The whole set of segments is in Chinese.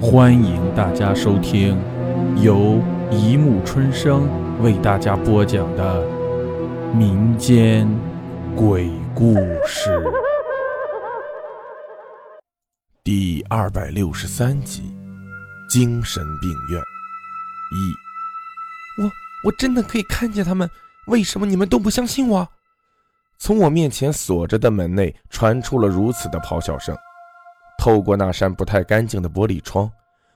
欢迎大家收听由一木春生为大家播讲的民间鬼故事第二百六十三集《精神病院》一。我我真的可以看见他们，为什么你们都不相信我？从我面前锁着的门内传出了如此的咆哮声。透过那扇不太干净的玻璃窗，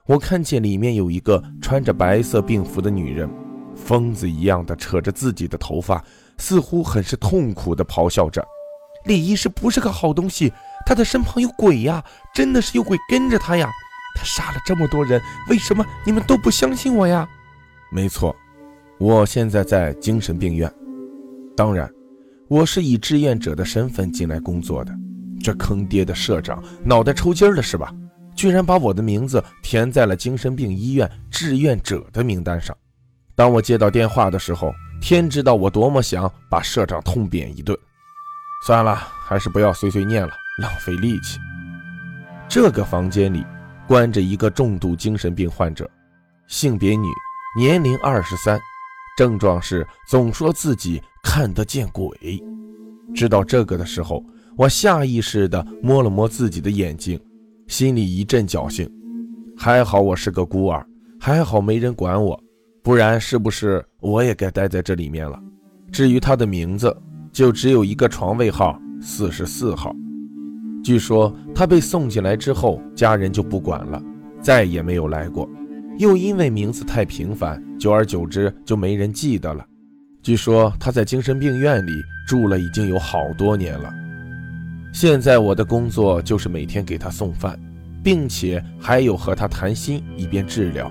我看见里面有一个穿着白色病服的女人，疯子一样的扯着自己的头发，似乎很是痛苦的咆哮着：“李医师不是个好东西，他的身旁有鬼呀，真的是有鬼跟着他呀！他杀了这么多人，为什么你们都不相信我呀？”没错，我现在在精神病院，当然，我是以志愿者的身份进来工作的。这坑爹的社长脑袋抽筋了是吧？居然把我的名字填在了精神病医院志愿者的名单上。当我接到电话的时候，天知道我多么想把社长痛扁一顿。算了，还是不要碎碎念了，浪费力气。这个房间里关着一个重度精神病患者，性别女，年龄二十三，症状是总说自己看得见鬼。知道这个的时候。我下意识地摸了摸自己的眼睛，心里一阵侥幸。还好我是个孤儿，还好没人管我，不然是不是我也该待在这里面了？至于他的名字，就只有一个床位号四十四号。据说他被送进来之后，家人就不管了，再也没有来过。又因为名字太平凡，久而久之就没人记得了。据说他在精神病院里住了已经有好多年了。现在我的工作就是每天给他送饭，并且还有和他谈心一边治疗。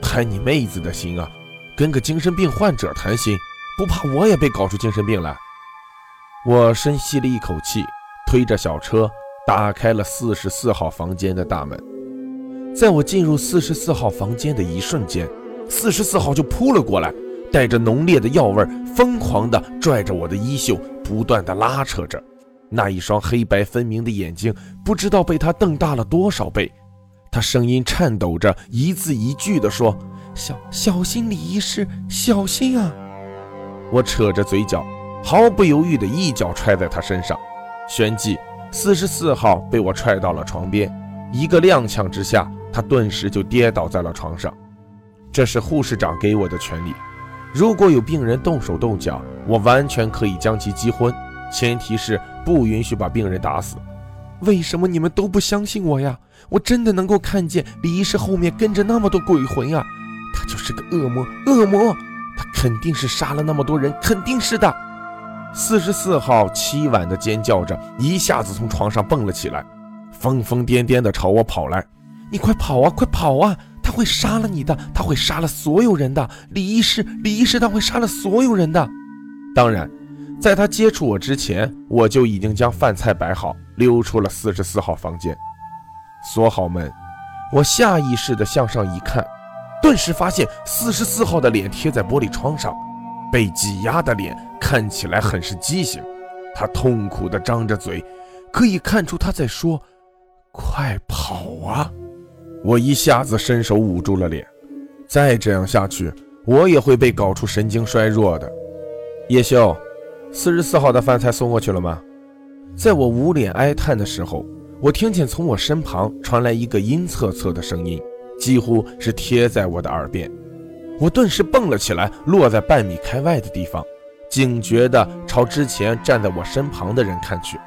谈你妹子的心啊！跟个精神病患者谈心，不怕我也被搞出精神病来？我深吸了一口气，推着小车打开了四十四号房间的大门。在我进入四十四号房间的一瞬间，四十四号就扑了过来，带着浓烈的药味，疯狂地拽着我的衣袖，不断地拉扯着。那一双黑白分明的眼睛，不知道被他瞪大了多少倍。他声音颤抖着，一字一句地说：“小小心，李医师，小心啊！”我扯着嘴角，毫不犹豫地一脚踹在他身上，旋即四十四号被我踹到了床边。一个踉跄之下，他顿时就跌倒在了床上。这是护士长给我的权利，如果有病人动手动脚，我完全可以将其击昏。前提是不允许把病人打死。为什么你们都不相信我呀？我真的能够看见李医师后面跟着那么多鬼魂呀！他就是个恶魔，恶魔！他肯定是杀了那么多人，肯定是的。四十四号凄婉的尖叫着，一下子从床上蹦了起来，疯疯癫癫的朝我跑来。你快跑啊，快跑啊！他会杀了你的，他会杀了所有人的。李医师，李医师，他会杀了所有人的。当然。在他接触我之前，我就已经将饭菜摆好，溜出了四十四号房间，锁好门。我下意识地向上一看，顿时发现四十四号的脸贴在玻璃窗上，被挤压的脸看起来很是畸形。他痛苦地张着嘴，可以看出他在说：“快跑啊！”我一下子伸手捂住了脸，再这样下去，我也会被搞出神经衰弱的。叶秀。四十四号的饭菜送过去了吗？在我捂脸哀叹的时候，我听见从我身旁传来一个阴恻恻的声音，几乎是贴在我的耳边。我顿时蹦了起来，落在半米开外的地方，警觉地朝之前站在我身旁的人看去。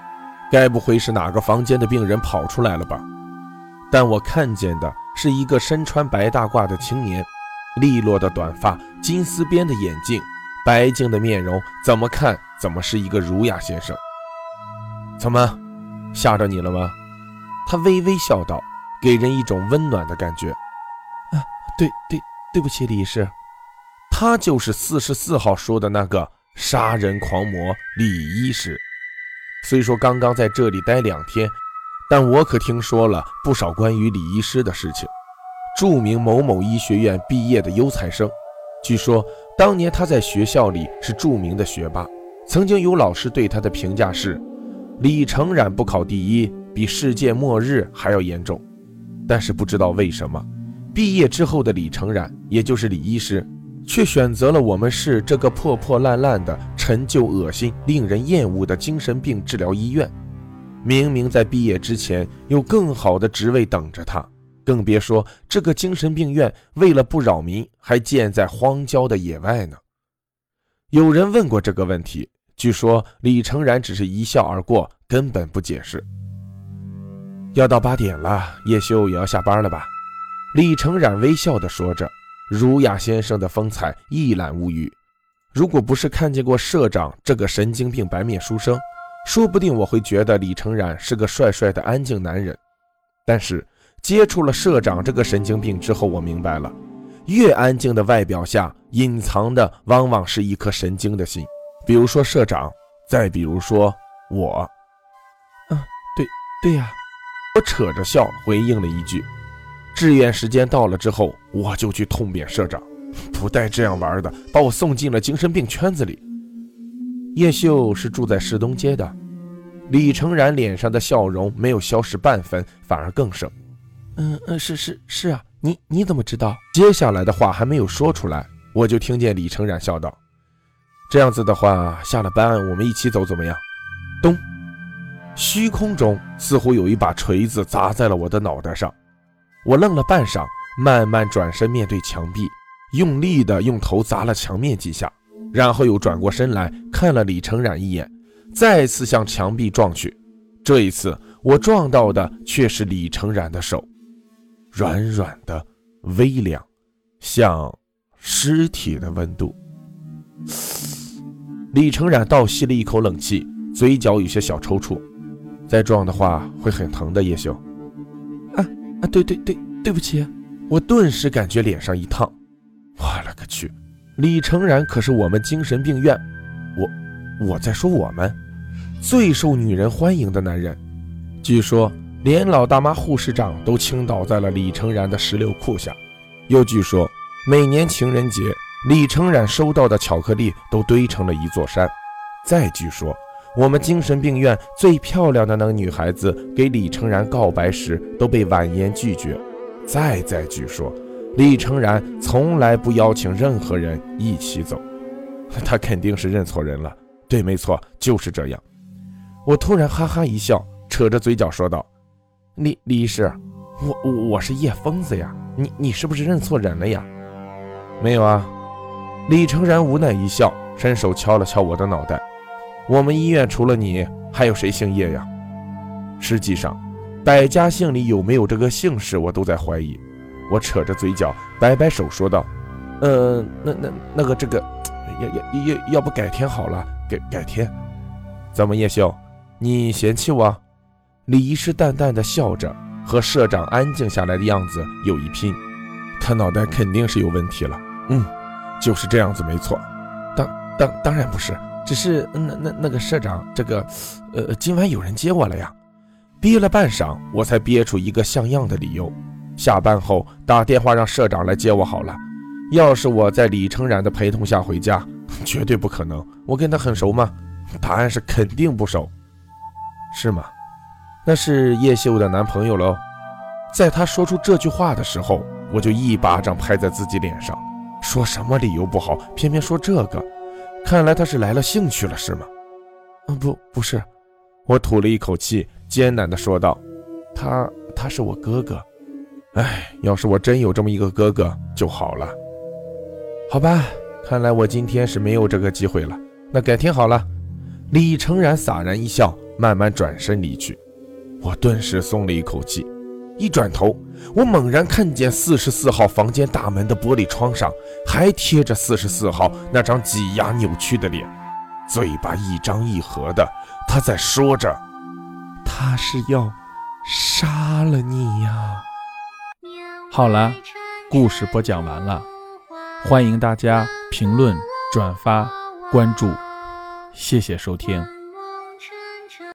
该不会是哪个房间的病人跑出来了吧？但我看见的是一个身穿白大褂的青年，利落的短发，金丝边的眼镜。白净的面容，怎么看怎么是一个儒雅先生。怎么，吓着你了吗？他微微笑道，给人一种温暖的感觉。啊，对对，对不起，李医师。他就是四十四号说的那个杀人狂魔李医师。虽说刚刚在这里待两天，但我可听说了不少关于李医师的事情。著名某某医学院毕业的优才生，据说。当年他在学校里是著名的学霸，曾经有老师对他的评价是：李承染不考第一，比世界末日还要严重。但是不知道为什么，毕业之后的李成染，也就是李医师，却选择了我们市这个破破烂烂的、陈旧、恶心、令人厌恶的精神病治疗医院。明明在毕业之前有更好的职位等着他，更别说这个精神病院为了不扰民，还建在荒郊的野外呢。有人问过这个问题，据说李成然只是一笑而过，根本不解释。要到八点了，叶修也要下班了吧？李成然微笑地说着，儒雅先生的风采一览无余。如果不是看见过社长这个神经病白面书生，说不定我会觉得李成然是个帅帅的安静男人，但是接触了社长这个神经病之后，我明白了，越安静的外表下隐藏的往往是一颗神经的心。比如说社长，再比如说我。嗯，对对呀，我扯着笑回应了一句。志愿时间到了之后，我就去痛扁社长，不带这样玩的，把我送进了精神病圈子里。叶秀是住在市东街的，李成然脸上的笑容没有消失半分，反而更盛。嗯嗯，是是是啊，你你怎么知道？接下来的话还没有说出来，我就听见李成然笑道：“这样子的话，下了班我们一起走怎么样？”咚，虚空中似乎有一把锤子砸在了我的脑袋上，我愣了半晌，慢慢转身面对墙壁，用力的用头砸了墙面几下。然后又转过身来看了李成染一眼，再次向墙壁撞去。这一次，我撞到的却是李成染的手，软软的、微凉，像尸体的温度。李成染倒吸了一口冷气，嘴角有些小抽搐。再撞的话会很疼的，叶修。啊啊，对对对，对不起。我顿时感觉脸上一烫，我勒个去！李成然可是我们精神病院，我我在说我们最受女人欢迎的男人。据说连老大妈护士长都倾倒在了李成然的石榴裤下。又据说每年情人节，李成然收到的巧克力都堆成了一座山。再据说我们精神病院最漂亮的那个女孩子给李成然告白时都被婉言拒绝。再再据说。李成然从来不邀请任何人一起走，他肯定是认错人了。对，没错，就是这样。我突然哈哈一笑，扯着嘴角说道：“李李医师，我我是叶疯子呀，你你是不是认错人了呀？”没有啊。李成然无奈一笑，伸手敲了敲我的脑袋：“我们医院除了你，还有谁姓叶呀？实际上，百家姓里有没有这个姓氏，我都在怀疑。”我扯着嘴角，摆摆手说道：“呃，那那那个这个，要要要要不改天好了，改改天。怎么叶秀，你嫌弃我？”李医师淡淡的笑着，和社长安静下来的样子有一拼。他脑袋肯定是有问题了。嗯，就是这样子，没错。当当当然不是，只是那那那个社长，这个，呃，今晚有人接我了呀。憋了半晌，我才憋出一个像样的理由。下班后打电话让社长来接我好了。要是我在李成然的陪同下回家，绝对不可能。我跟他很熟吗？答案是肯定不熟。是吗？那是叶秀的男朋友喽。在他说出这句话的时候，我就一巴掌拍在自己脸上。说什么理由不好，偏偏说这个。看来他是来了兴趣了，是吗？嗯，不，不是。我吐了一口气，艰难地说道：“他，他是我哥哥。”哎，要是我真有这么一个哥哥就好了。好吧，看来我今天是没有这个机会了。那改天好了。李成然洒然一笑，慢慢转身离去。我顿时松了一口气。一转头，我猛然看见四十四号房间大门的玻璃窗上还贴着四十四号那张挤压扭曲的脸，嘴巴一张一合的，他在说着：“他是要杀了你呀。”好了，故事播讲完了，欢迎大家评论、转发、关注，谢谢收听。